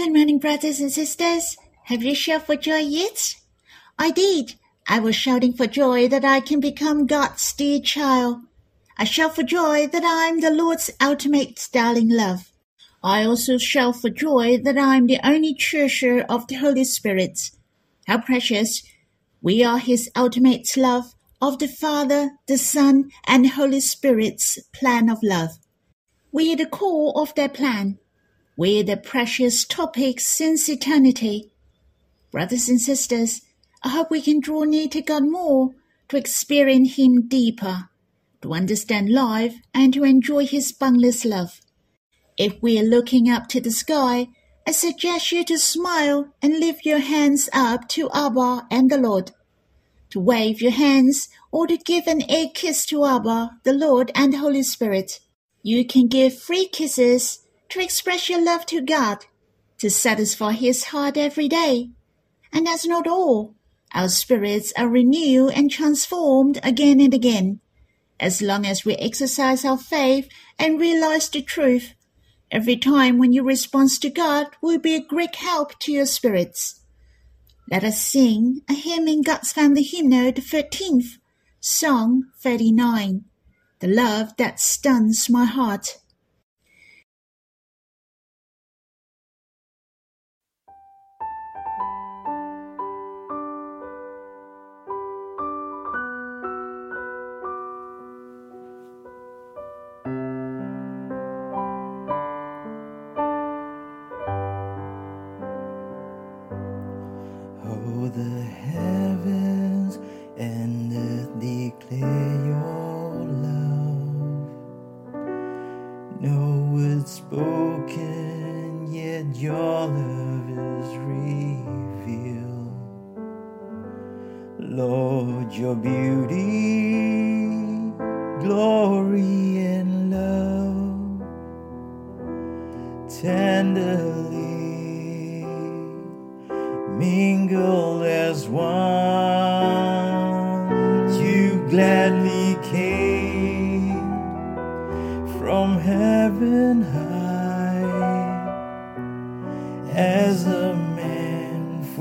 Good morning, brothers and sisters. Have you shouted for joy yet? I did. I was shouting for joy that I can become God's dear child. I shout for joy that I'm the Lord's ultimate darling love. I also shout for joy that I'm the only treasure of the Holy Spirit. How precious! We are His ultimate love of the Father, the Son, and Holy Spirit's plan of love. We are the core of their plan. We're the precious topic since eternity. Brothers and sisters, I hope we can draw near to God more, to experience Him deeper, to understand life, and to enjoy His boundless love. If we are looking up to the sky, I suggest you to smile and lift your hands up to Abba and the Lord. To wave your hands or to give an egg kiss to Abba, the Lord, and the Holy Spirit. You can give free kisses to express your love to God, to satisfy His heart every day. And that's not all. Our spirits are renewed and transformed again and again. As long as we exercise our faith and realize the truth, every time when you respond to God will be a great help to your spirits. Let us sing a hymn in God's Family Hymnal, the 13th, Song 39, The Love That Stuns My Heart.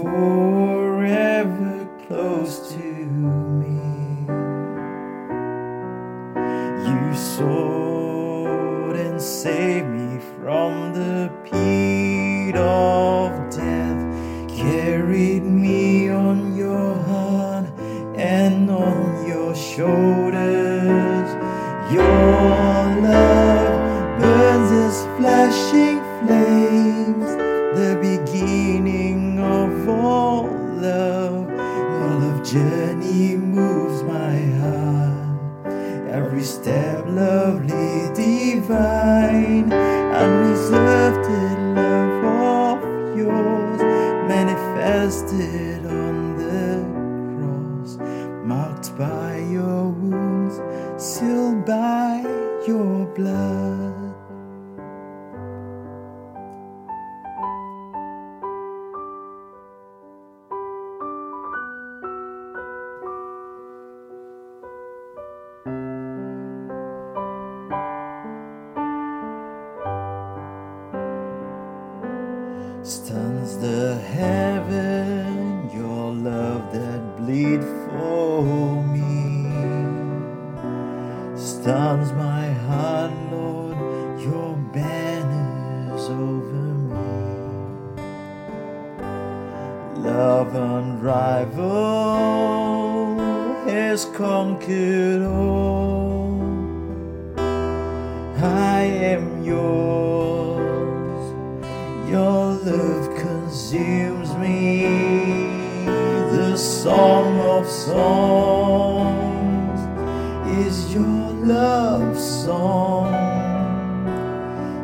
forever close to me. You sought and saved me from the Stuns consumes me. The song of songs is your love song,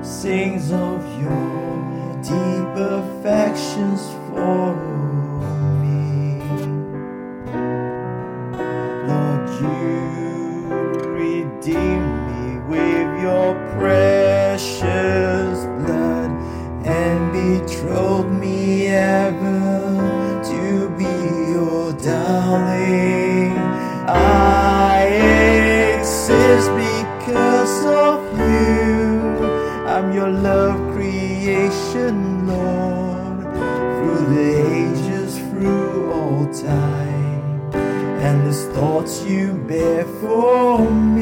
sings of your deep affections for me. Thoughts you bear for me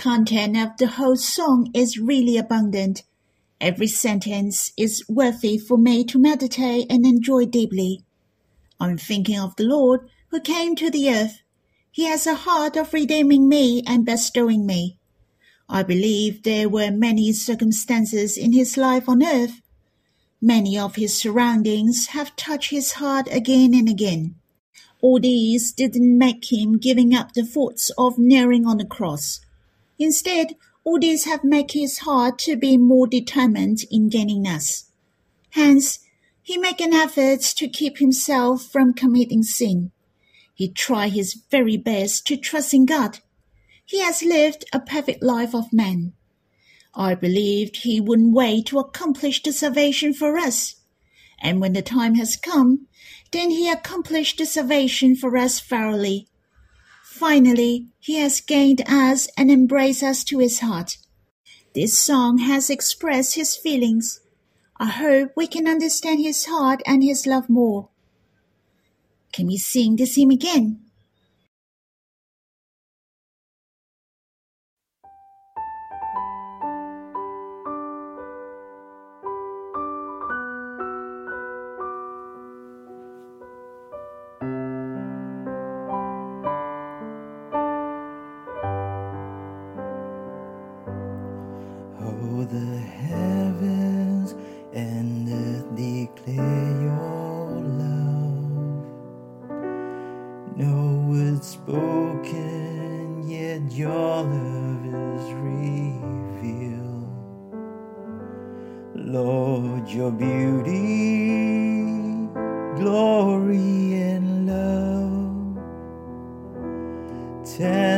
content of the whole song is really abundant. Every sentence is worthy for me to meditate and enjoy deeply. I'm thinking of the Lord who came to the earth. He has a heart of redeeming me and bestowing me. I believe there were many circumstances in his life on earth. Many of his surroundings have touched his heart again and again. All these didn't make him giving up the thoughts of kneeling on the cross. Instead, all these have made his heart to be more determined in gaining us. Hence, he made an effort to keep himself from committing sin. He tried his very best to trust in God. He has lived a perfect life of man. I believed he wouldn't wait to accomplish the salvation for us. And when the time has come, then he accomplished the salvation for us thoroughly. Finally, he has gained us and embraced us to his heart. This song has expressed his feelings. I hope we can understand his heart and his love more. Can we sing this hymn again?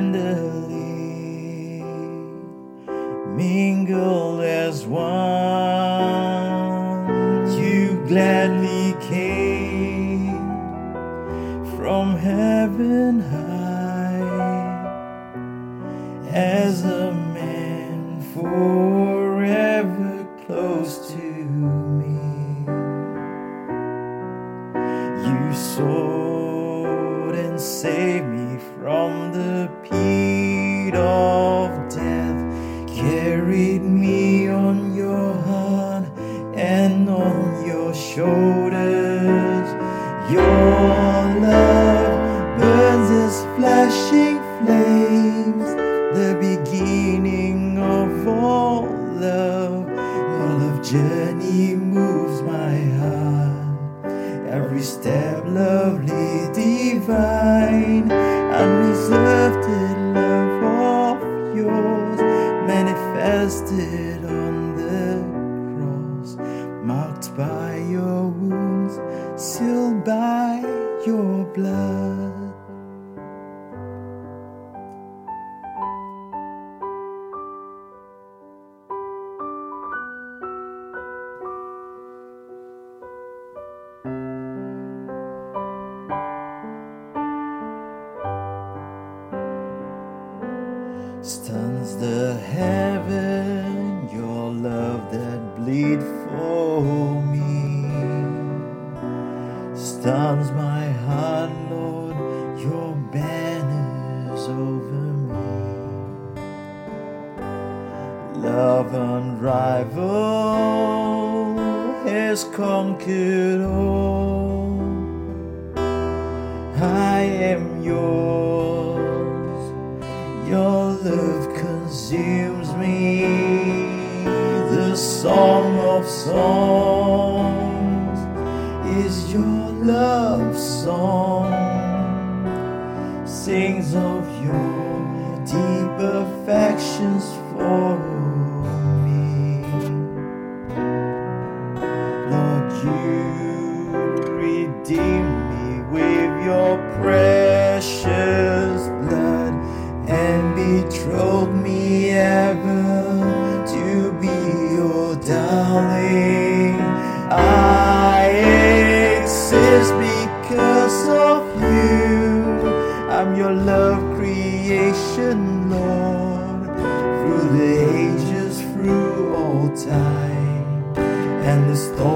Tenderly the beginning of all love. Your love journey moves my heart. Every step lovely, divine, bleed for me Stands my heart, Lord, your banners over me. Love unrivaled has conquered all. Songs is your love song, sings of your deep affections for me. Lord, you redeem me with your precious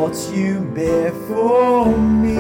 thoughts you bear for me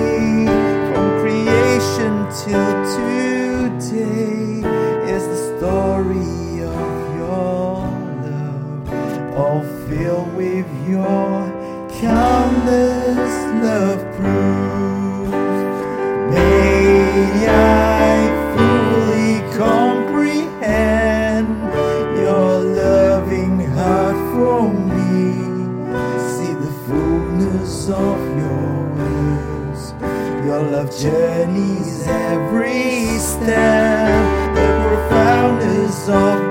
Love journeys every step. The profoundness of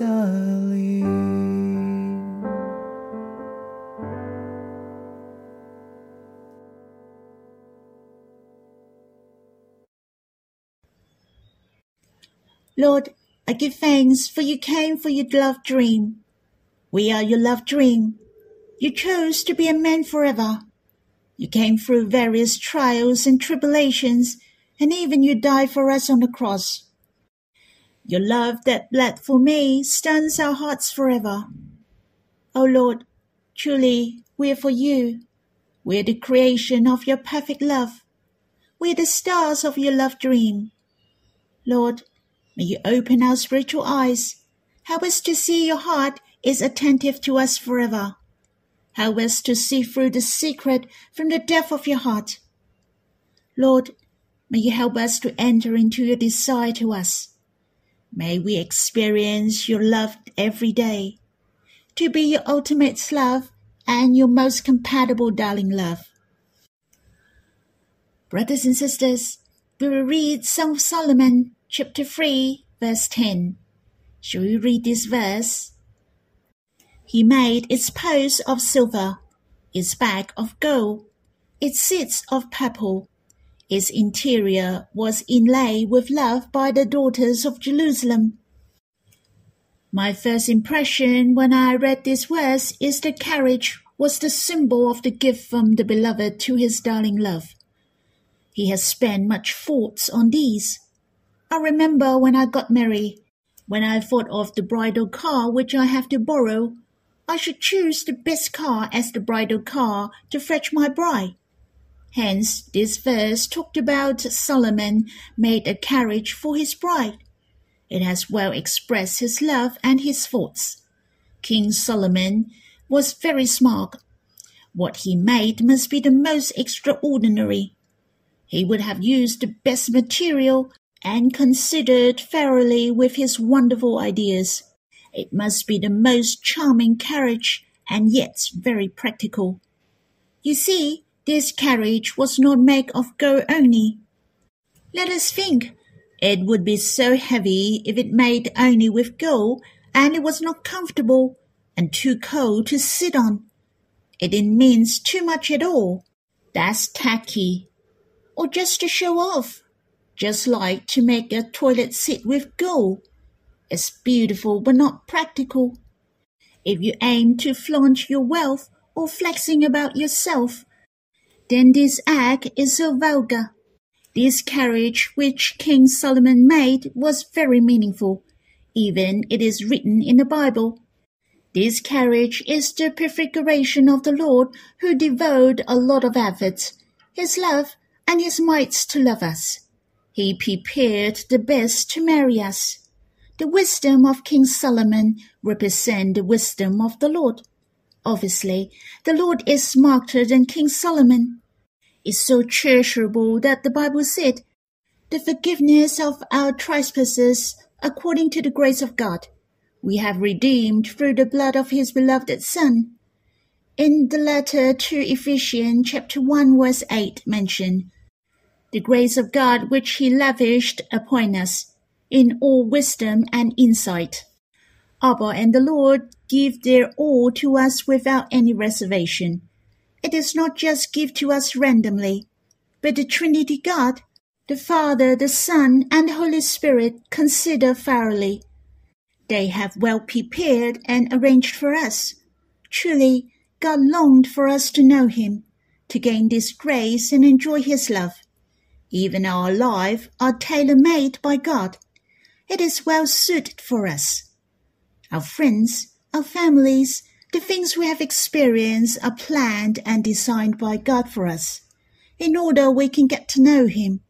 Lord, I give thanks for you came for your love dream. We are your love dream. You chose to be a man forever. You came through various trials and tribulations, and even you died for us on the cross. Your love that bled for me stuns our hearts forever. O Lord, truly we are for you. We are the creation of your perfect love. We are the stars of your love dream. Lord, may you open our spiritual eyes. Help us to see your heart is attentive to us forever. Help us to see through the secret from the depth of your heart. Lord, may you help us to enter into your desire to us. May we experience your love every day, to be your ultimate love and your most compatible darling love. Brothers and sisters, we will read Song of Solomon, chapter 3, verse 10. Shall we read this verse? He made its posts of silver, its back of gold, its seats of purple. Its interior was inlaid with love by the daughters of Jerusalem. My first impression when I read this verse is the carriage was the symbol of the gift from the beloved to his darling love. He has spent much thoughts on these. I remember when I got married, when I thought of the bridal car which I have to borrow, I should choose the best car as the bridal car to fetch my bride. Hence, this verse talked about Solomon made a carriage for his bride. It has well expressed his love and his thoughts. King Solomon was very smart. What he made must be the most extraordinary. He would have used the best material and considered thoroughly with his wonderful ideas. It must be the most charming carriage and yet very practical. You see, this carriage was not made of gold only. Let us think. It would be so heavy if it made only with gold, and it was not comfortable and too cold to sit on. It didn't mean too much at all. That's tacky. Or just to show off. Just like to make a toilet seat with gold. It's beautiful but not practical. If you aim to flaunt your wealth or flexing about yourself, then this act is so vulgar. This carriage which King Solomon made was very meaningful. Even it is written in the Bible. This carriage is the prefiguration of the Lord who devoted a lot of effort, his love, and his might to love us. He prepared the best to marry us. The wisdom of King Solomon represents the wisdom of the Lord. Obviously, the Lord is smarter than King Solomon. It's so treasurable that the Bible said, the forgiveness of our trespasses according to the grace of God we have redeemed through the blood of his beloved Son. In the letter to Ephesians chapter 1 verse 8 mentioned, the grace of God which he lavished upon us in all wisdom and insight. Abba and the Lord give their all to us without any reservation. It is not just give to us randomly, but the Trinity God, the Father, the Son, and the Holy Spirit consider thoroughly they have well prepared and arranged for us. Truly, God longed for us to know Him, to gain this grace and enjoy His love. Even our lives are tailor-made by God. It is well suited for us. Our friends, our families, the things we have experienced are planned and designed by God for us, in order we can get to know Him.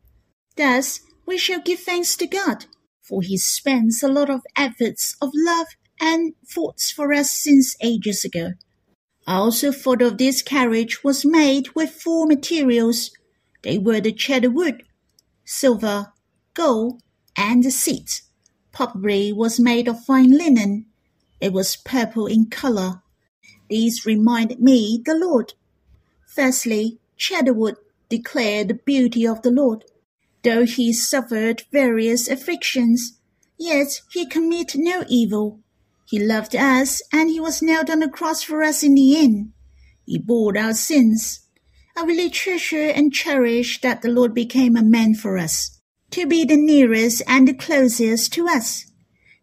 Thus, we shall give thanks to God for he spends a lot of efforts of love and thoughts for us since ages ago. I also thought of this carriage was made with four materials. They were the cedar wood, silver, gold, and the seat. Probably was made of fine linen. It was purple in color. These remind me the Lord. Firstly, cedar wood declared the beauty of the Lord. Though he suffered various afflictions, yet he committed no evil. He loved us, and he was nailed on the cross for us in the end. He bore our sins. I really treasure and cherish that the Lord became a man for us, to be the nearest and the closest to us.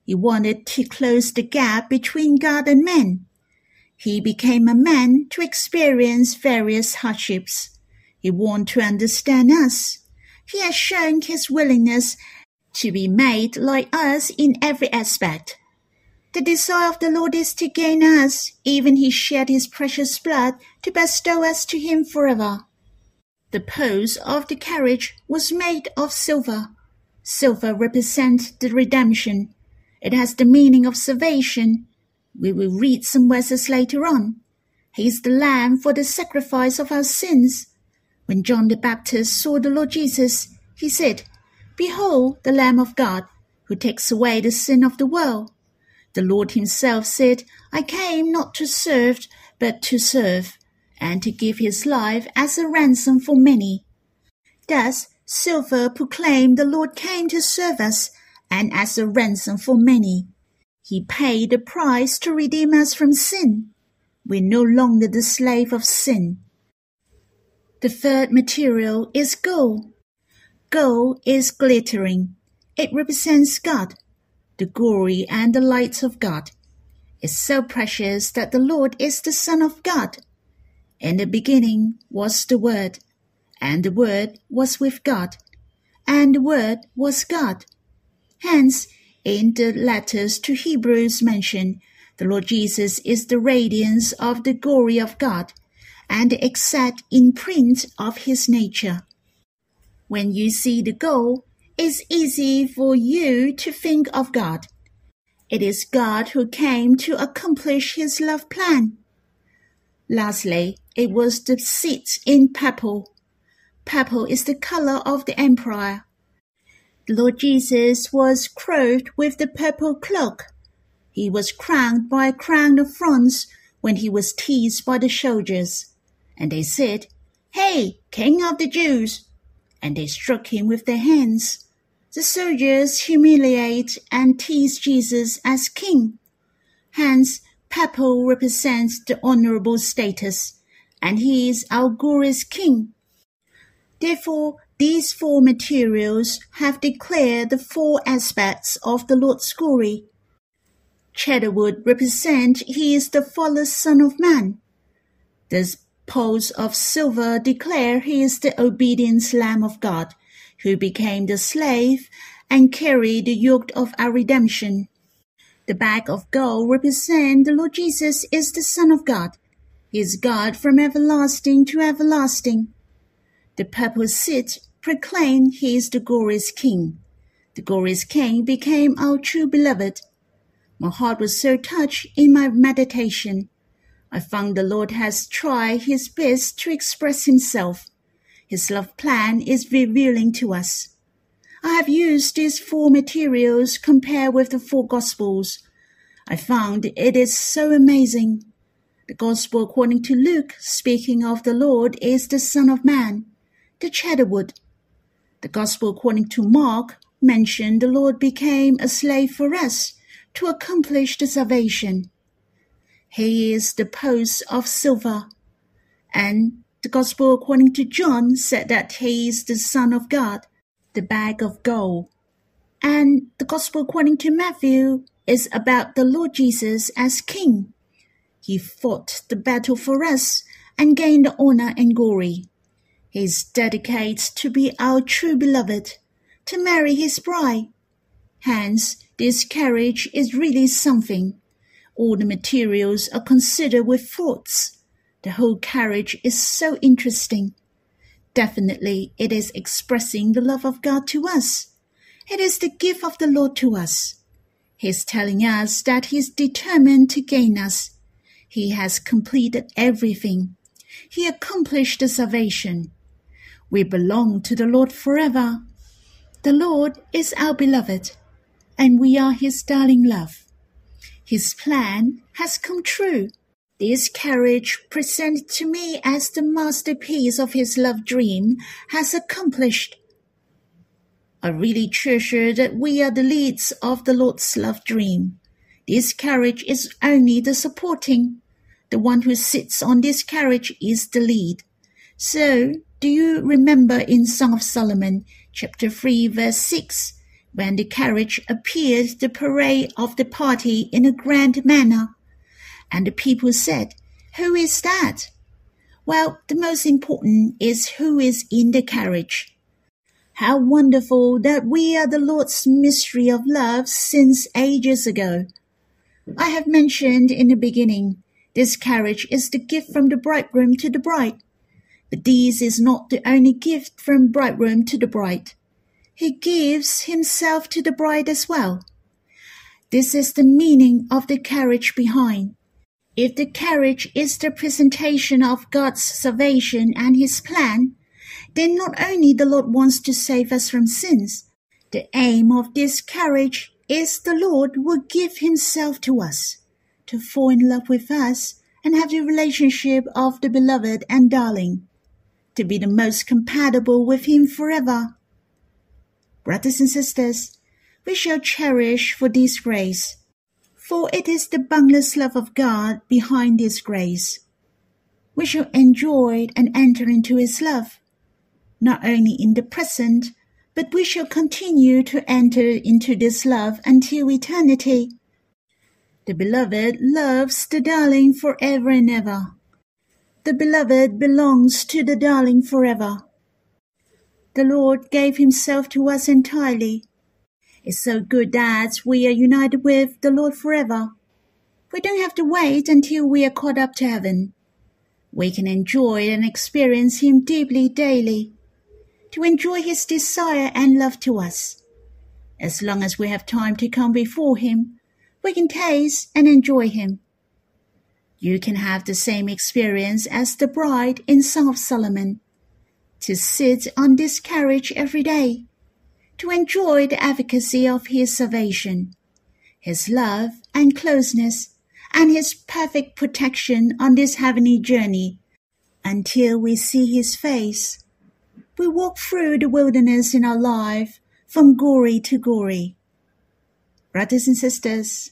He wanted to close the gap between God and man. He became a man to experience various hardships. He wanted to understand us he has shown his willingness to be made like us in every aspect. The desire of the Lord is to gain us, even he shed his precious blood to bestow us to him forever. The post of the carriage was made of silver. Silver represents the redemption. It has the meaning of salvation. We will read some verses later on. He is the lamb for the sacrifice of our sins. When John the Baptist saw the Lord Jesus, he said, Behold the Lamb of God, who takes away the sin of the world. The Lord himself said, I came not to serve, but to serve, and to give his life as a ransom for many. Thus, silver proclaimed the Lord came to serve us, and as a ransom for many. He paid the price to redeem us from sin. We're no longer the slave of sin. The third material is gold. Gold is glittering. It represents God, the glory and the light of God. It's so precious that the Lord is the Son of God. In the beginning was the Word, and the Word was with God, and the Word was God. Hence, in the letters to Hebrews mentioned, the Lord Jesus is the radiance of the glory of God and the exact imprint of his nature. When you see the goal, it's easy for you to think of God. It is God who came to accomplish his love plan. Lastly, it was the seat in purple. Purple is the color of the empire. Lord Jesus was clothed with the purple cloak. He was crowned by a crown of thorns when he was teased by the soldiers and they said, Hey, King of the Jews! And they struck him with their hands. The soldiers humiliate and tease Jesus as king. Hence, purple represents the honorable status, and he is our glorious king. Therefore, these four materials have declared the four aspects of the Lord's glory. Cedarwood represent he is the fullest Son of Man. The poles of silver declare he is the obedient Lamb of God who became the slave and carried the yoke of our redemption. The bag of gold represent the Lord Jesus is the Son of God. He is God from everlasting to everlasting. The purple seat proclaimed he is the glorious King. The glorious King became our true beloved. My heart was so touched in my meditation. I found the Lord has tried his best to express himself. His love plan is revealing to us. I have used these four materials compared with the four Gospels. I found it is so amazing. The Gospel according to Luke, speaking of the Lord, is the Son of Man, the cedarwood. The Gospel according to Mark mentioned the Lord became a slave for us to accomplish the salvation. He is the post of silver, and the Gospel according to John said that he is the Son of God, the bag of gold. And the Gospel according to Matthew is about the Lord Jesus as King. He fought the battle for us and gained the honor and glory. Is dedicated to be our true beloved, to marry his bride. Hence, this carriage is really something. All the materials are considered with thoughts the whole carriage is so interesting. Definitely, it is expressing the love of God to us. It is the gift of the Lord to us. He is telling us that He is determined to gain us. He has completed everything. He accomplished the salvation. We belong to the Lord forever. The Lord is our beloved, and we are His darling love. His plan has come true. This carriage, presented to me as the masterpiece of his love dream, has accomplished. I really treasure that we are the leads of the Lord's love dream. This carriage is only the supporting. The one who sits on this carriage is the lead. So, do you remember in Song of Solomon, chapter 3, verse 6, when the carriage appeared the parade of the party in a grand manner? And the people said, Who is that? Well, the most important is who is in the carriage. How wonderful that we are the Lord's mystery of love since ages ago. I have mentioned in the beginning, this carriage is the gift from the bridegroom to the bride. But this is not the only gift from bridegroom to the bride. He gives himself to the bride as well. This is the meaning of the carriage behind. If the carriage is the presentation of God's salvation and his plan, then not only the Lord wants to save us from sins, the aim of this carriage is the Lord will give himself to us, to fall in love with us and have the relationship of the beloved and darling, to be the most compatible with him forever. Brothers and sisters, we shall cherish for this grace for it is the boundless love of God behind this grace. We shall enjoy and enter into his love, not only in the present, but we shall continue to enter into this love until eternity. The beloved loves the darling forever and ever. The beloved belongs to the darling forever. The Lord gave himself to us entirely it's so good that we are united with the Lord forever. We don't have to wait until we are caught up to heaven. We can enjoy and experience Him deeply daily, to enjoy His desire and love to us. As long as we have time to come before Him, we can taste and enjoy Him. You can have the same experience as the bride in Song of Solomon, to sit on this carriage every day to enjoy the efficacy of his salvation, his love and closeness, and his perfect protection on this heavenly journey until we see his face. We walk through the wilderness in our life from glory to glory. Brothers and sisters,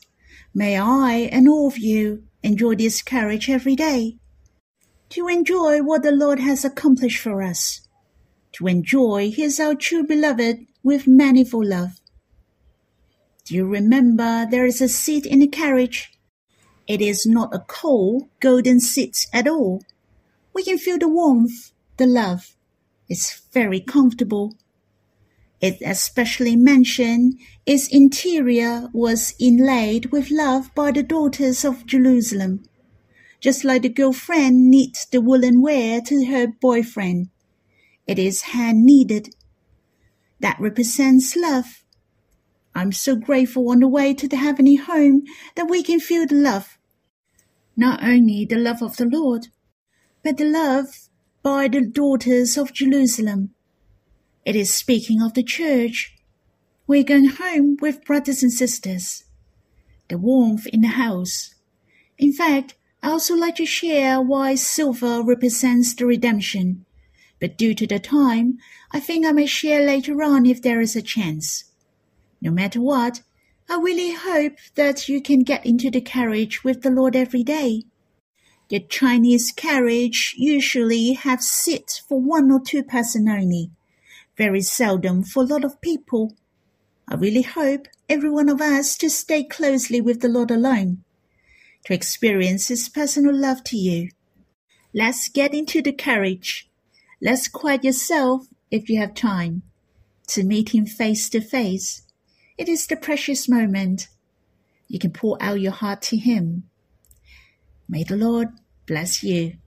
may I and all of you enjoy this courage every day. To enjoy what the Lord has accomplished for us. To enjoy His our true beloved with manifold love. Do you remember there is a seat in the carriage? It is not a cold, golden seat at all. We can feel the warmth, the love. It's very comfortable. It especially mentioned its interior was inlaid with love by the daughters of Jerusalem, just like the girlfriend knits the woolen wear to her boyfriend. It is hand kneaded. That represents love. I'm so grateful on the way to the heavenly home that we can feel the love. Not only the love of the Lord, but the love by the daughters of Jerusalem. It is speaking of the church. We're going home with brothers and sisters. The warmth in the house. In fact, I also like to share why silver represents the redemption. But due to the time, I think I may share later on if there is a chance. No matter what, I really hope that you can get into the carriage with the Lord every day. The Chinese carriage usually have seats for one or two person only, very seldom for a lot of people. I really hope every one of us to stay closely with the Lord alone, to experience His personal love to you. Let's get into the carriage. Let's quiet yourself if you have time to meet Him face to face it is the precious moment. You can pour out your heart to Him. May the Lord bless you.